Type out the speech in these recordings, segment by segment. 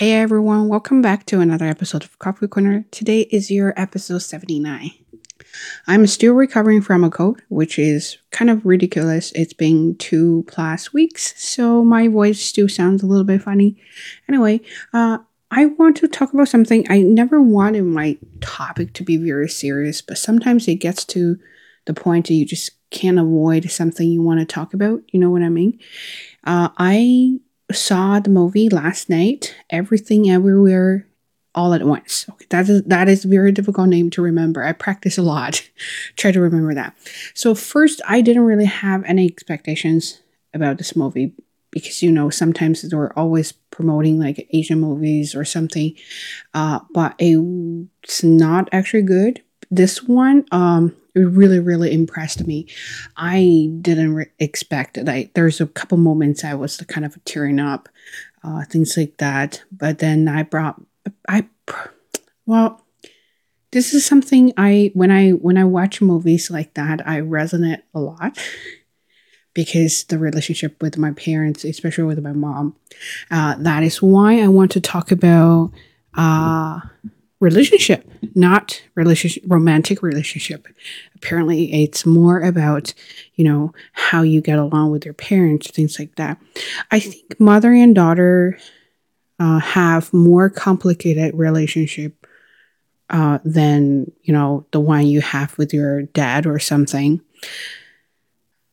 Hey everyone, welcome back to another episode of Coffee Corner. Today is your episode 79. I'm still recovering from a cold, which is kind of ridiculous. It's been two plus weeks, so my voice still sounds a little bit funny. Anyway, uh, I want to talk about something I never wanted my topic to be very serious, but sometimes it gets to the point that you just can't avoid something you want to talk about. You know what I mean? Uh, I saw the movie last night, Everything Everywhere All at Once. Okay, that is that is a very difficult name to remember. I practice a lot. Try to remember that. So first I didn't really have any expectations about this movie because you know sometimes they're always promoting like Asian movies or something. Uh, but it's not actually good. This one, um, it really really impressed me. I didn't re- expect it. I, there's a couple moments i was kind of tearing up uh, things like that but then i brought i well this is something i when i when i watch movies like that i resonate a lot because the relationship with my parents especially with my mom uh, that is why i want to talk about uh, relationship, not relationship, romantic relationship. Apparently, it's more about, you know, how you get along with your parents, things like that. I think mother and daughter uh, have more complicated relationship uh, than, you know, the one you have with your dad or something.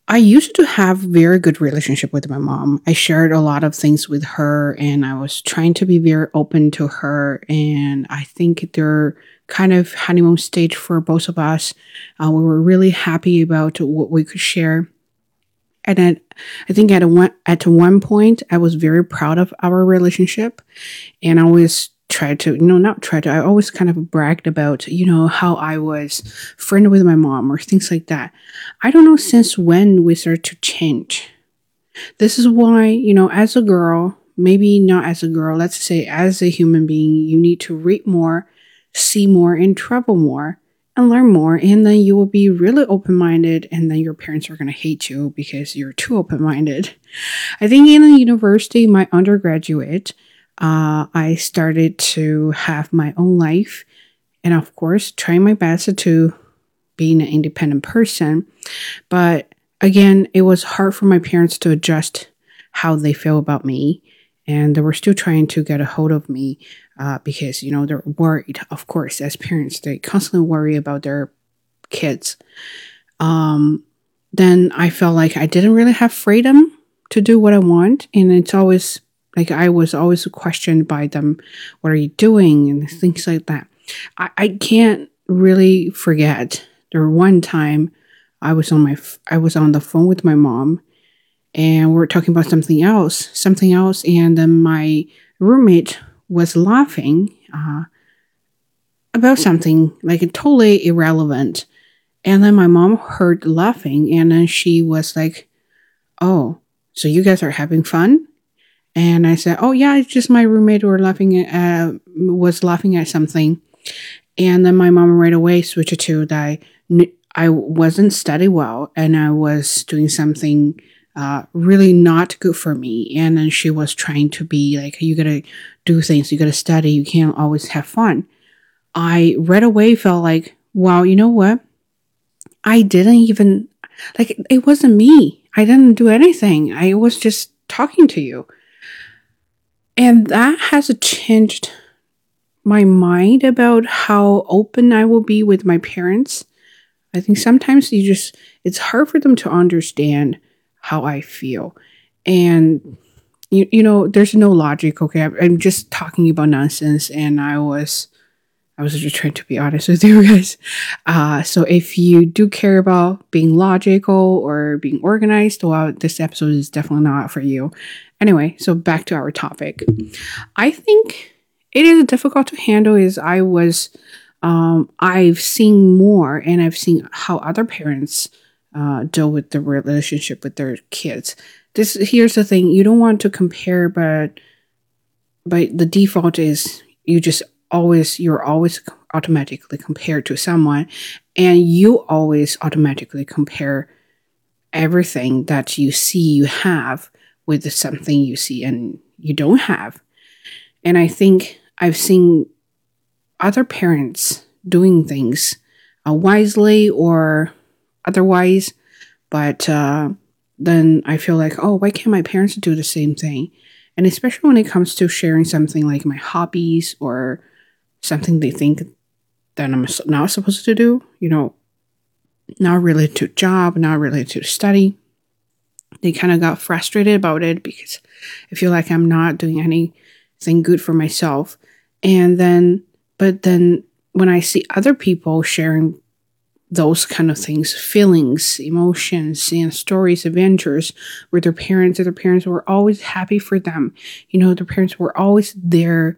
I used to have very good relationship with my mom. I shared a lot of things with her and I was trying to be very open to her and I think they're kind of honeymoon stage for both of us. Uh, we were really happy about what we could share. And I think at one, at one point I was very proud of our relationship and I was tried to, know, not tried to, I always kind of bragged about, you know, how I was friend with my mom or things like that. I don't know since when we started to change. This is why, you know, as a girl, maybe not as a girl, let's say as a human being, you need to read more, see more, and travel more and learn more. And then you will be really open minded, and then your parents are going to hate you because you're too open minded. I think in the university, my undergraduate, uh, I started to have my own life and, of course, trying my best to be an independent person. But again, it was hard for my parents to adjust how they feel about me. And they were still trying to get a hold of me uh, because, you know, they're worried. Of course, as parents, they constantly worry about their kids. Um, then I felt like I didn't really have freedom to do what I want. And it's always like I was always questioned by them, what are you doing? And things like that. I, I can't really forget there one time I was on my I was on the phone with my mom and we were talking about something else, something else, and then my roommate was laughing uh, about something like totally irrelevant. And then my mom heard laughing, and then she was like, "Oh, so you guys are having fun?" And I said, "Oh yeah, it's just my roommate were laughing at, uh, was laughing at something." And then my mom right away switched it to that I, I wasn't studying well and I was doing something uh, really not good for me. And then she was trying to be like, "You gotta do things. You gotta study. You can't always have fun." I right away felt like, "Wow, you know what? I didn't even like it wasn't me. I didn't do anything. I was just talking to you." And that has changed my mind about how open I will be with my parents. I think sometimes you just, it's hard for them to understand how I feel. And, you, you know, there's no logic. Okay. I'm just talking about nonsense. And I was, I was just trying to be honest with you guys. Uh, so if you do care about being logical or being organized, well, this episode is definitely not for you. Anyway, so back to our topic. I think it is difficult to handle is I was um, I've seen more and I've seen how other parents uh, deal with the relationship with their kids. This here's the thing, you don't want to compare but but the default is you just always you're always automatically compared to someone and you always automatically compare everything that you see you have with something you see and you don't have. And I think I've seen other parents doing things uh, wisely or otherwise, but uh, then I feel like, oh, why can't my parents do the same thing? And especially when it comes to sharing something like my hobbies or something they think that I'm not supposed to do, you know, not related to job, not related to study. They kind of got frustrated about it because I feel like I'm not doing anything good for myself. And then, but then when I see other people sharing those kind of things, feelings, emotions, and stories, adventures with their parents, their parents were always happy for them. You know, their parents were always there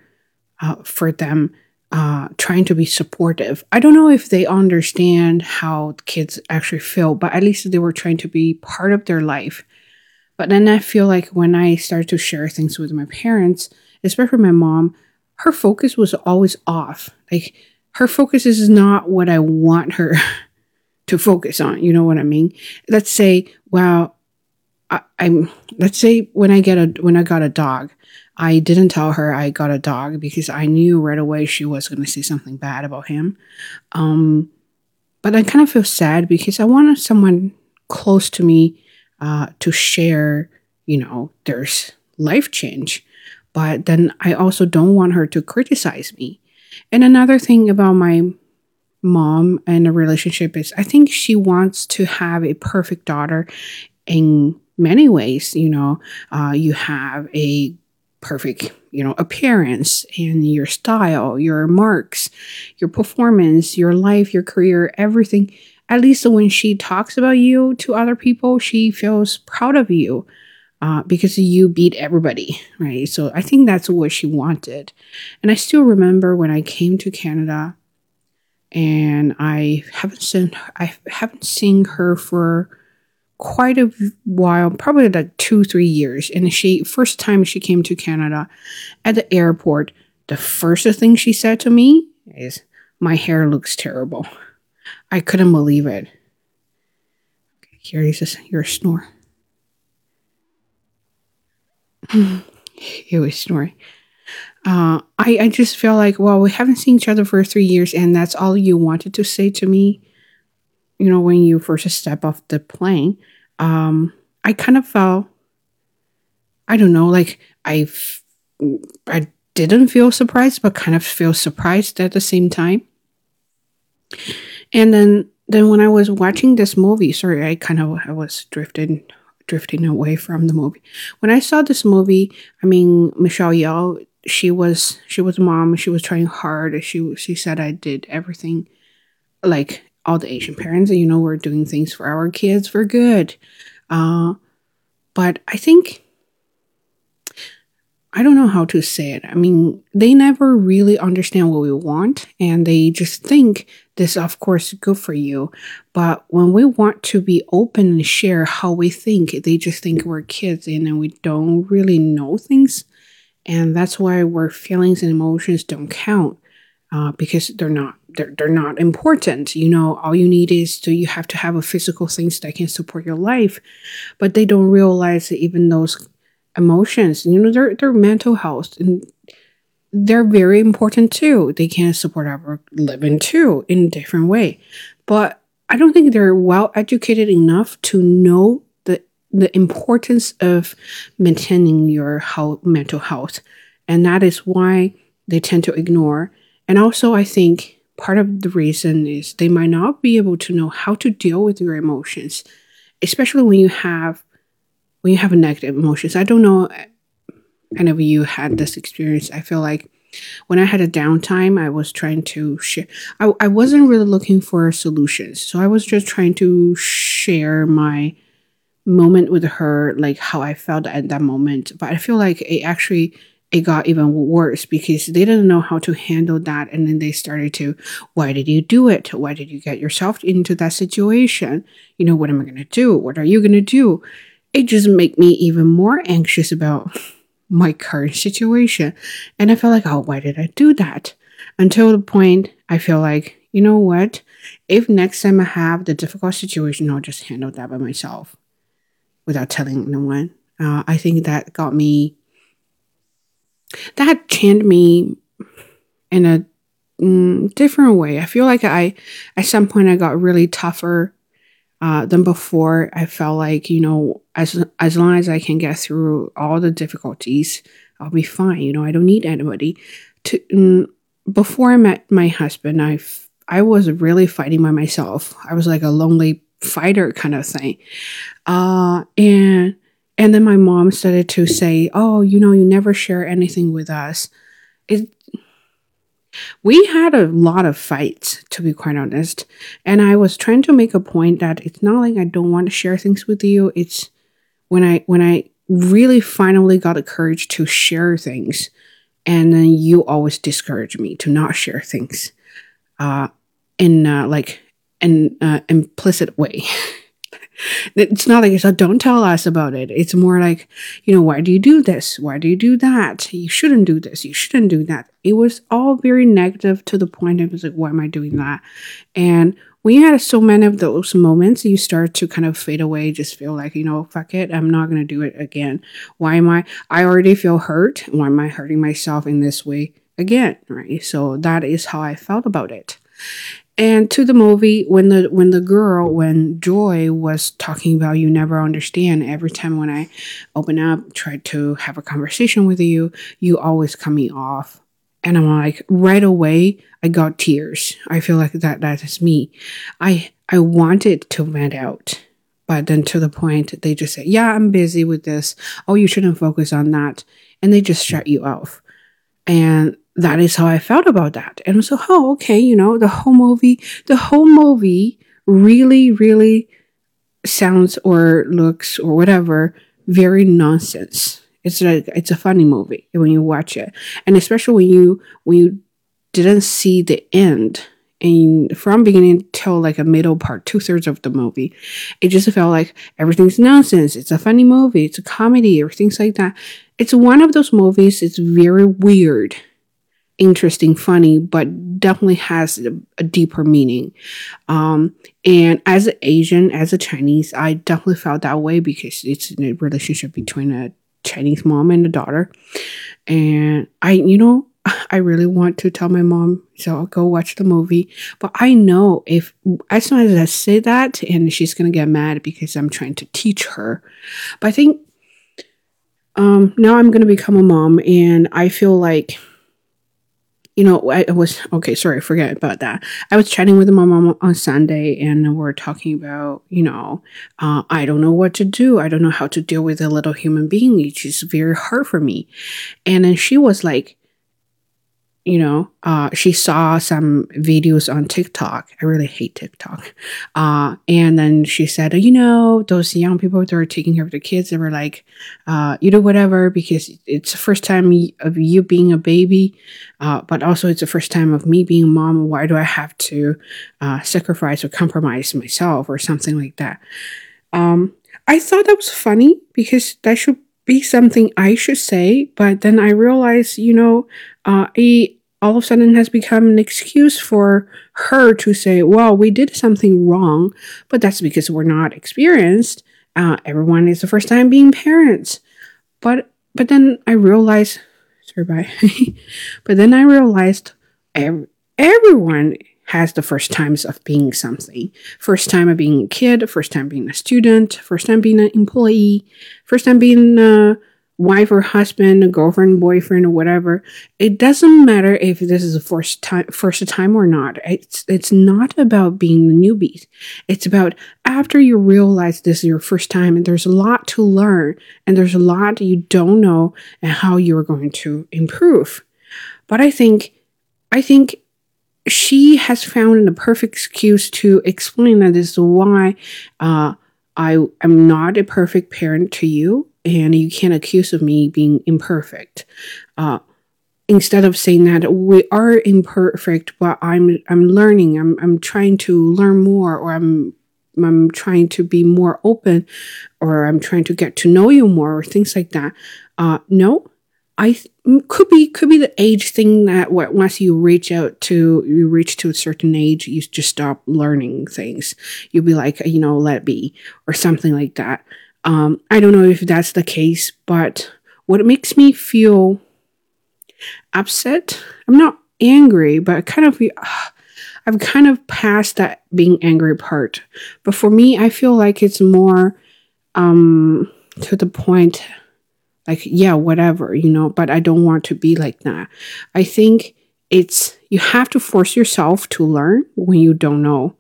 uh, for them uh, trying to be supportive. I don't know if they understand how kids actually feel, but at least they were trying to be part of their life. But then I feel like when I started to share things with my parents, especially my mom, her focus was always off. Like her focus is not what I want her to focus on. You know what I mean? Let's say, well, I, am let's say when I get a when I got a dog, I didn't tell her I got a dog because I knew right away she was going to say something bad about him. Um, but I kind of feel sad because I wanted someone close to me uh, to share, you know, there's life change. But then I also don't want her to criticize me. And another thing about my mom and a relationship is I think she wants to have a perfect daughter in many ways. You know, uh, you have a perfect, you know, appearance and your style, your marks, your performance, your life, your career, everything. At least when she talks about you to other people, she feels proud of you uh, because you beat everybody, right? So I think that's what she wanted. And I still remember when I came to Canada and I haven't seen I haven't seen her for quite a while, probably like two, three years. And she first time she came to Canada at the airport, the first thing she said to me is, My hair looks terrible. I couldn't believe it. Okay, here is your snore. he was snoring. Uh, I, I just feel like, well, we haven't seen each other for three years, and that's all you wanted to say to me you know, when you first step off the plane, um, I kind of felt, I don't know, like I, I didn't feel surprised, but kind of feel surprised at the same time. And then, then when I was watching this movie, sorry, I kind of I was drifting, drifting away from the movie. When I saw this movie, I mean, Michelle Yeoh, she was she was a mom. She was trying hard. She she said I did everything like all the Asian parents, you know, we're doing things for our kids for good. Uh, but I think, I don't know how to say it. I mean, they never really understand what we want and they just think this, of course, is good for you. But when we want to be open and share how we think, they just think we're kids and then we don't really know things. And that's why our feelings and emotions don't count uh, because they're not they're, they're not important you know? All you need is to you have to have a physical things that can support your life. But they don't realize that even those emotions you know their their mental health and they're very important too. They can support our living too in a different way. But i don't think they're well educated enough to know the the importance of maintaining your health, mental health. And that is why they tend to ignore and also, I think part of the reason is they might not be able to know how to deal with your emotions, especially when you have when you have negative emotions. I don't know any of you had this experience. I feel like when I had a downtime, I was trying to share. I, I wasn't really looking for solutions. So I was just trying to share my moment with her, like how I felt at that moment. But I feel like it actually it got even worse because they didn't know how to handle that. And then they started to, why did you do it? Why did you get yourself into that situation? You know, what am I going to do? What are you going to do? It just made me even more anxious about my current situation. And I felt like, oh, why did I do that? Until the point I feel like, you know what? If next time I have the difficult situation, I'll just handle that by myself without telling anyone. Uh, I think that got me that changed me in a mm, different way. I feel like I, at some point, I got really tougher uh, than before. I felt like you know, as as long as I can get through all the difficulties, I'll be fine. You know, I don't need anybody. To mm, before I met my husband, I I was really fighting by myself. I was like a lonely fighter kind of thing, uh, and and then my mom started to say, "Oh, you know, you never share anything with us." It we had a lot of fights, to be quite honest. And I was trying to make a point that it's not like I don't want to share things with you. It's when I when I really finally got the courage to share things, and then you always discourage me to not share things, uh, in uh, like an uh, implicit way. It's not like it's a don't tell us about it. It's more like, you know, why do you do this? Why do you do that? You shouldn't do this. You shouldn't do that. It was all very negative to the point was like, why am I doing that? And when you had so many of those moments, you start to kind of fade away, just feel like, you know, fuck it, I'm not going to do it again. Why am I? I already feel hurt. Why am I hurting myself in this way again? Right. So that is how I felt about it. And to the movie, when the when the girl, when Joy was talking about you never understand, every time when I open up, try to have a conversation with you, you always cut me off. And I'm like, right away, I got tears. I feel like that that is me. I I wanted to vent out. But then to the point, they just say, Yeah, I'm busy with this. Oh, you shouldn't focus on that. And they just shut you off. And that is how I felt about that. And so, oh, okay, you know, the whole movie, the whole movie really, really sounds or looks or whatever very nonsense. It's like it's a funny movie when you watch it, and especially when you when you didn't see the end and from beginning till like a middle part, two thirds of the movie, it just felt like everything's nonsense. It's a funny movie. It's a comedy or things like that. It's one of those movies. It's very weird interesting, funny, but definitely has a, a deeper meaning. Um, and as an Asian, as a Chinese, I definitely felt that way because it's a relationship between a Chinese mom and a daughter. And I, you know, I really want to tell my mom, so I'll go watch the movie. But I know if as soon as I say that, and she's gonna get mad because I'm trying to teach her. But I think um, now I'm gonna become a mom, and I feel like you know, I was okay. Sorry, forget about that. I was chatting with my mom on Sunday, and we're talking about, you know, uh, I don't know what to do. I don't know how to deal with a little human being. It's just very hard for me. And then she was like, you know, uh, she saw some videos on TikTok. I really hate TikTok. Uh, and then she said, you know, those young people that are taking care of the kids, they were like, uh, you do whatever because it's the first time of you being a baby, uh, but also it's the first time of me being a mom. Why do I have to uh, sacrifice or compromise myself or something like that? Um, I thought that was funny because that should be something I should say, but then I realized, you know, uh, all of a sudden has become an excuse for her to say, well, we did something wrong, but that's because we're not experienced. Uh, everyone is the first time being parents. But, but then I realized, sorry, bye. but then I realized ev- everyone has the first times of being something. First time of being a kid, first time being a student, first time being an employee, first time being a wife or husband, girlfriend, boyfriend, or whatever. It doesn't matter if this is the first time, first time or not. It's it's not about being the newbies. It's about after you realize this is your first time, and there's a lot to learn, and there's a lot you don't know, and how you're going to improve. But I think, I think she has found the perfect excuse to explain that this is why uh, I am not a perfect parent to you, and you can't accuse of me being imperfect. Uh, instead of saying that we are imperfect, but I'm I'm learning, I'm I'm trying to learn more, or I'm I'm trying to be more open, or I'm trying to get to know you more, or things like that. Uh, no, I th- could be could be the age thing that once you reach out to you reach to a certain age you just stop learning things you'll be like you know let it be or something like that um, I don't know if that's the case but what makes me feel upset. I'm not angry, but I kind of uh, I've kind of passed that being angry part. But for me, I feel like it's more um to the point like yeah, whatever, you know, but I don't want to be like that. I think it's you have to force yourself to learn when you don't know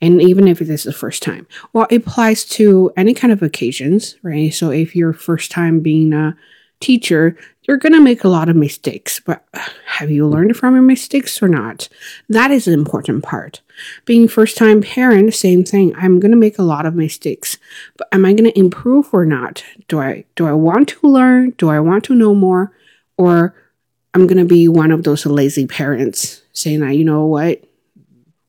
and even if it is the first time. Well it applies to any kind of occasions right? So if you're first time being a teacher you're going to make a lot of mistakes but uh, have you learned from your mistakes or not? That is an important part. Being first time parent same thing. I'm going to make a lot of mistakes but am i going to improve or not? Do i do i want to learn? Do i want to know more? Or i'm going to be one of those lazy parents saying that you know what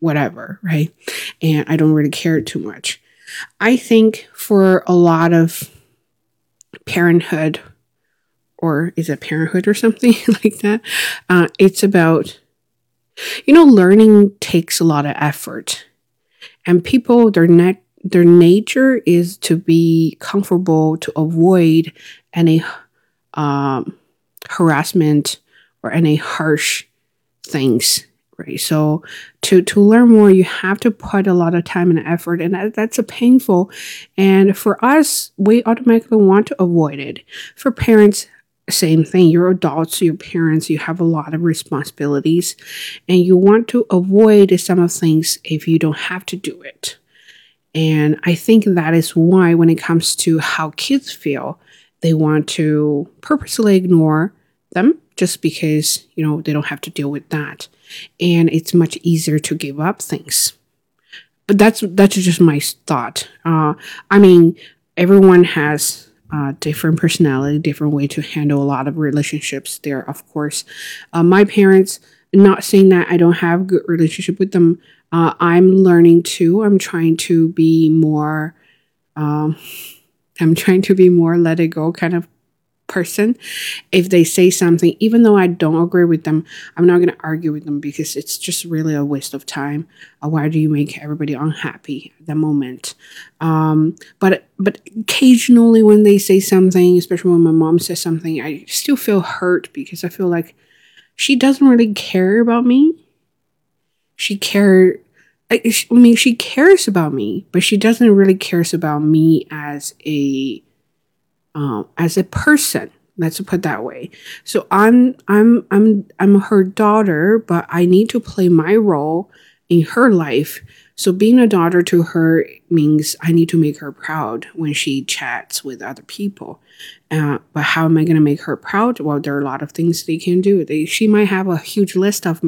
whatever, right? And I don't really care too much. I think for a lot of parenthood, or is it parenthood or something like that? Uh, it's about, you know, learning takes a lot of effort. And people, their net, their nature is to be comfortable, to avoid any um, harassment or any harsh things right? So to to learn more you have to put a lot of time and effort and that, that's a painful and for us we automatically want to avoid it. For parents same thing you're adults you're parents you have a lot of responsibilities and you want to avoid some of things if you don't have to do it. And i think that is why when it comes to how kids feel they want to purposely ignore them just because you know they don't have to deal with that and it's much easier to give up things. But that's that's just my thought. Uh, i mean everyone has uh, different personality different way to handle a lot of relationships. There of course uh, my parents not saying that i don't have good relationship with them uh, i'm learning too i'm trying to be more um, i'm trying to be more let it go kind of person if they say something even though i don't agree with them i'm not going to argue with them because it's just really a waste of time. Uh, why do you make everybody unhappy at the moment? Um, but but occasionally when they say something especially when my mom says something i still feel hurt because i feel like she doesn't really care about me. She care I, I mean she cares about me but she doesn't really cares about me as a um, as a person. Let's put that way. So I'm I'm I'm I'm her daughter, but I need to play my role in her life. So being a daughter to her means I need to make her proud when she chats with other people. Uh, but how am I going to make her proud? Well, there are a lot of things they can do. They, she might have a huge list of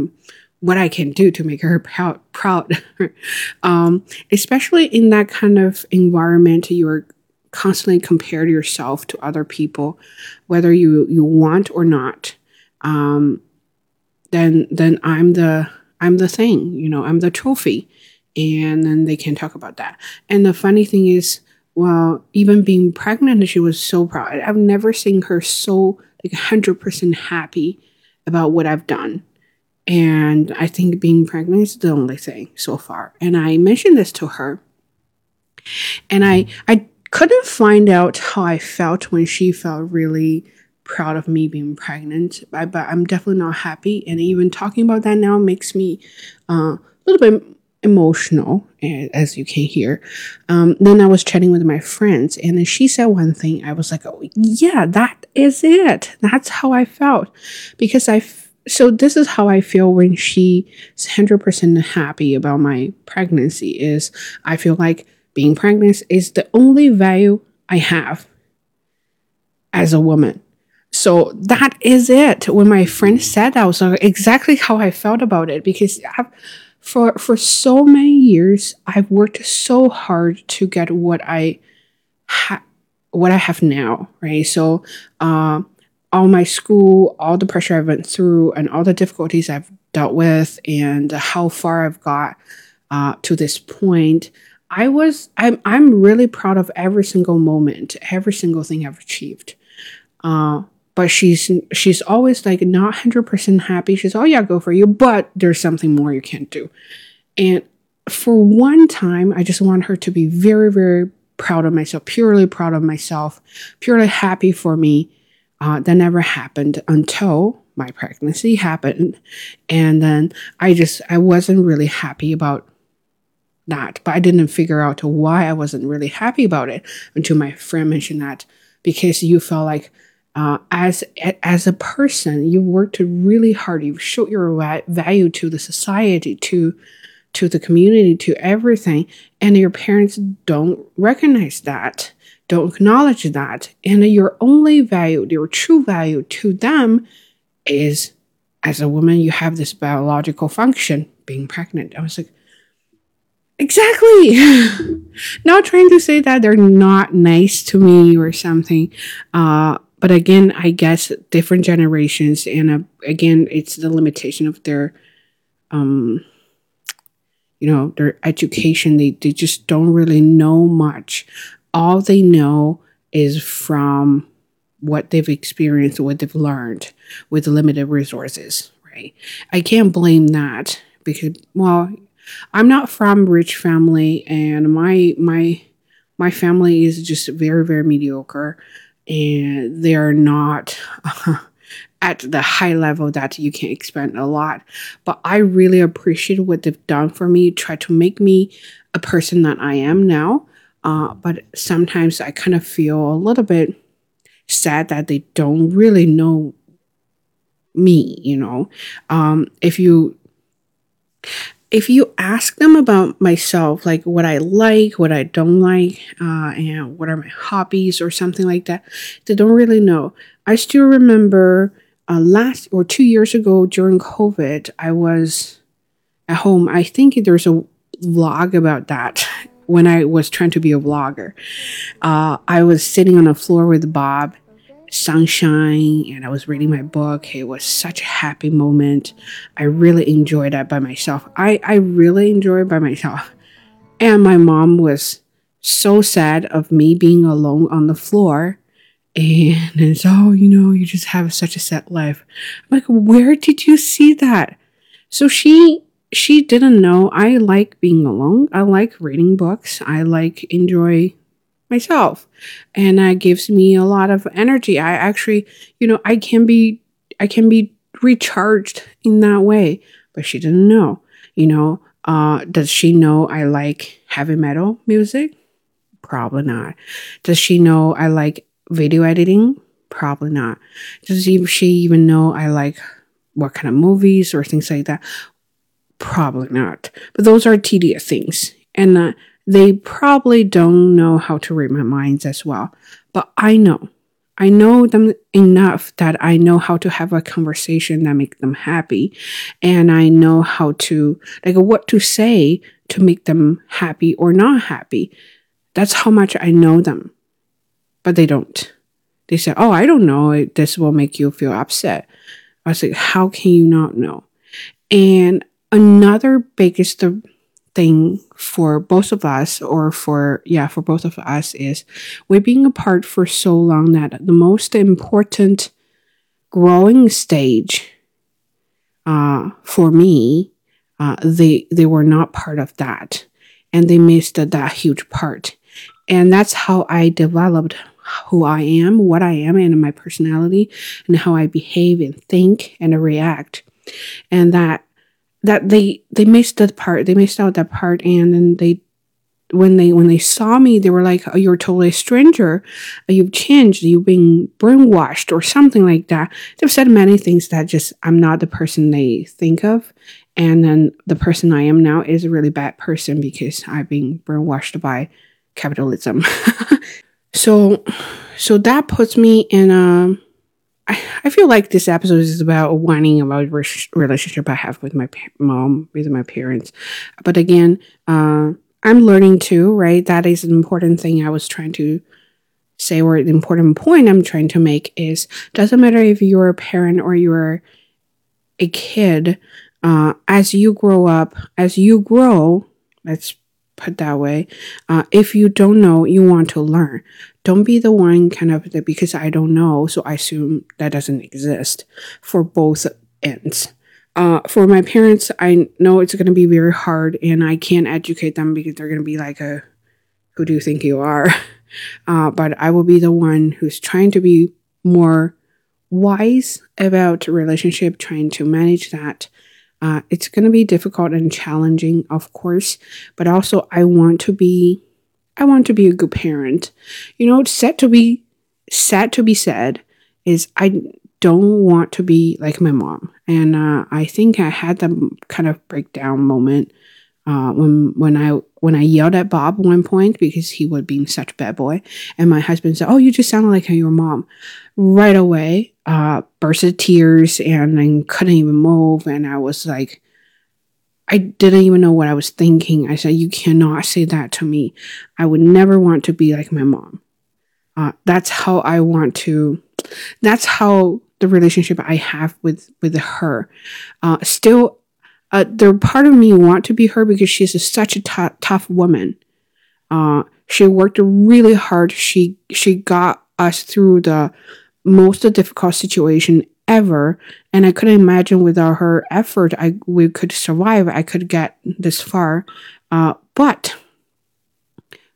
what I can do to make her proud. Proud, um, especially in that kind of environment. You're constantly compare yourself to other people, whether you you want or not, um, then then I'm the I'm the thing, you know, I'm the trophy, and then they can talk about that. And the funny thing is, well, even being pregnant, she was so proud. I've never seen her so like hundred percent happy about what I've done. And I think being pregnant is the only thing so far. And I mentioned this to her. And I I couldn't find out how I felt when she felt really proud of me being pregnant, but, but I'm definitely not happy. And even talking about that now makes me uh, a little bit emotional, as you can hear. Um, then I was chatting with my friends, and then she said one thing. I was like, "Oh, yeah, that is it. That's how I felt," because I. F- so this is how I feel when she's hundred percent happy about my pregnancy. Is I feel like being pregnant is the only value I have as a woman. So that is it. When my friend said that, was exactly how I felt about it because I've, for for so many years I've worked so hard to get what I ha- what I have now, right? So, uh, all my school, all the pressure I went through, and all the difficulties I've dealt with, and how far I've got uh, to this point, I was I'm I'm really proud of every single moment, every single thing I've achieved. Uh, but she's she's always like not hundred percent happy. She's oh yeah, go for you, but there's something more you can't do. And for one time, I just want her to be very very proud of myself, purely proud of myself, purely happy for me. Uh, that never happened until my pregnancy happened. And then I just, I wasn't really happy about that, but I didn't figure out why I wasn't really happy about it until my friend mentioned that because you felt like uh, as as a person, you worked really hard. You showed your value to the society, to to the community, to everything, and your parents don't recognize that, don't acknowledge that, and your only value, your true value to them, is as a woman, you have this biological function, being pregnant. I was like, Exactly. not trying to say that they're not nice to me or something. Uh, but again, I guess different generations, and uh, again, it's the limitation of their, um, you know, their education. They they just don't really know much. All they know is from what they've experienced, what they've learned with limited resources. Right? I can't blame that because, well, I'm not from rich family, and my my my family is just very very mediocre, and they are not. Uh, at the high level that you can expect a lot. But I really appreciate what they've done for me, try to make me a person that I am now. Uh, but sometimes I kind of feel a little bit sad that they don't really know me, you know. Um, if you if you ask them about myself, like what I like, what I don't like, uh, and what are my hobbies or something like that, they don't really know. I still remember uh, last or two years ago during COVID, I was at home. I think there's a vlog about that when I was trying to be a vlogger. Uh, I was sitting on the floor with Bob sunshine and I was reading my book. It was such a happy moment. I really enjoyed that by myself. I, I really enjoyed by myself. And my mom was so sad of me being alone on the floor. And it's, oh, you know, you just have such a sad life. I'm like, where did you see that? So she she didn't know I like being alone. I like reading books. I like enjoy myself and that gives me a lot of energy. I actually you know i can be i can be recharged in that way but she didn't know you know uh does she know i like heavy metal music? Probably not. Does she know i like video editing? Probably not. Does she even know i like what kind of movies or things like that? Probably not. But those are tedious things and uh, they probably don't know how to read my minds as well, but I know. I know them enough that I know how to have a conversation that make them happy and I know how to like what to say to make them happy or not happy. That's how much I know them. But they don't. They say, "Oh, I don't know. This will make you feel upset." I was like, "How can you not know?" And another biggest thing for both of us or for yeah for both of us is we're being apart for so long that the most important growing stage uh, for me uh, they they were not part of that and they missed that huge part. And that's how i developed who i am what i am and my personality and how i behave and think and react. And that that they they missed that part. They missed out that part. And then they when they when they saw me they were like oh, you're totally a stranger. You've changed. You've been brainwashed or something like that. They've said many things that just i'm not the person they think of. And then the person i am now is a really bad person because i've been brainwashed by capitalism. So so that puts me in a I, feel like this episode is about whining about relationship I have with my mom, with my parents. But again, uh, I'm learning too, right? That is an important thing I was trying to say, or the important point I'm trying to make is doesn't matter if you're a parent or you're a kid, uh, as you grow up, as you grow, let's put that way, uh, if you don't know, you want to learn don't be the one kind of because I don't know, so I assume that doesn't exist for both ends. Uh, for my parents, I know it's going to be very hard, and I can't educate them because they're going to be like, a, "Who do you think you are?" Uh, but I will be the one who's trying to be more wise about relationship, trying to manage that. Uh, it's going to be difficult and challenging, of course, but also I want to be, I want to be a good parent. You know, sad to be, sad to be said is I don't want to be like my mom. And uh, I think I had that kind of breakdown moment uh, when when I when I yelled at Bob one point because he was being such a bad boy, and my husband said, "Oh, you just sounded like your mom." Right away, uh, burst of tears, and I couldn't even move, and I was like, I didn't even know what I was thinking. I said, "You cannot say that to me. I would never want to be like my mom." Uh, that's how I want to. That's how the relationship I have with with her. Uh, still, uh, the part of me want to be her because she's such a, such a t- tough woman. Uh, she worked really hard. She she got us through the most difficult situation ever, and I couldn't imagine without her effort, I we could survive. I could get this far, uh, but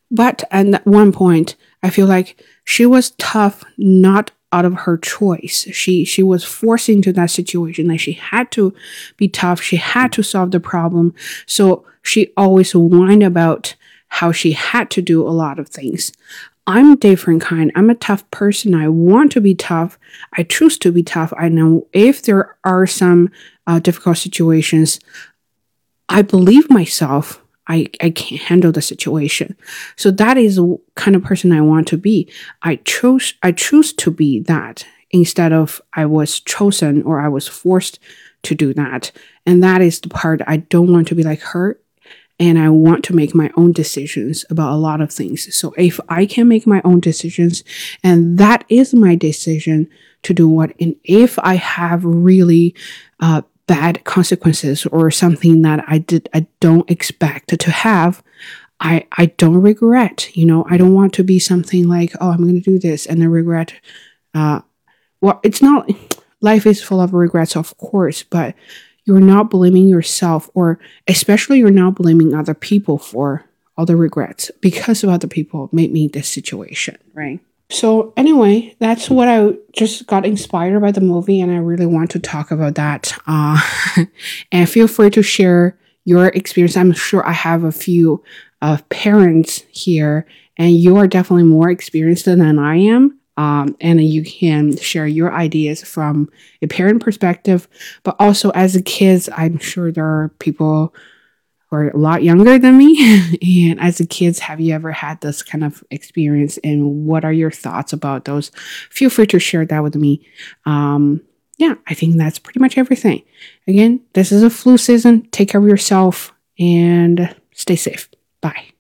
but at one point, I feel like she was tough not out of her choice. She she was forced into that situation that she had to be tough. She had to solve the problem. So she always whined about how she had to do a lot of things. I'm different kind. I'm a tough person. I want to be tough. I choose to be tough. I know if there are some uh, difficult situations, I believe myself I, I can't handle the situation. So that is the kind of person I want to be. I chose I choose to be that instead of I was chosen or I was forced to do that. And that is the part I don't want to be like her. And I want to make my own decisions about a lot of things. So if I can make my own decisions and that is my decision to do what, and if I have really uh, bad consequences or something that I did I don't expect to have, I I don't regret. You know, I don't want to be something like, oh, I'm going to do this and then regret. Uh, well, it's not. Life is full of regrets, of course, but you're not blaming yourself, or especially you're not blaming other people for all the regrets because of other people made me this situation, right? So, anyway, that's what I just got inspired by the movie, and I really want to talk about that. Uh, and feel free to share your experience. I'm sure I have a few uh, parents here, and you are definitely more experienced than I am. Um, and you can share your ideas from a parent perspective, but also as a kids, I'm sure there are people who are a lot younger than me. and as a kids, have you ever had this kind of experience? And what are your thoughts about those? Feel free to share that with me. Um, yeah, I think that's pretty much everything. Again, this is a flu season. Take care of yourself and stay safe. Bye.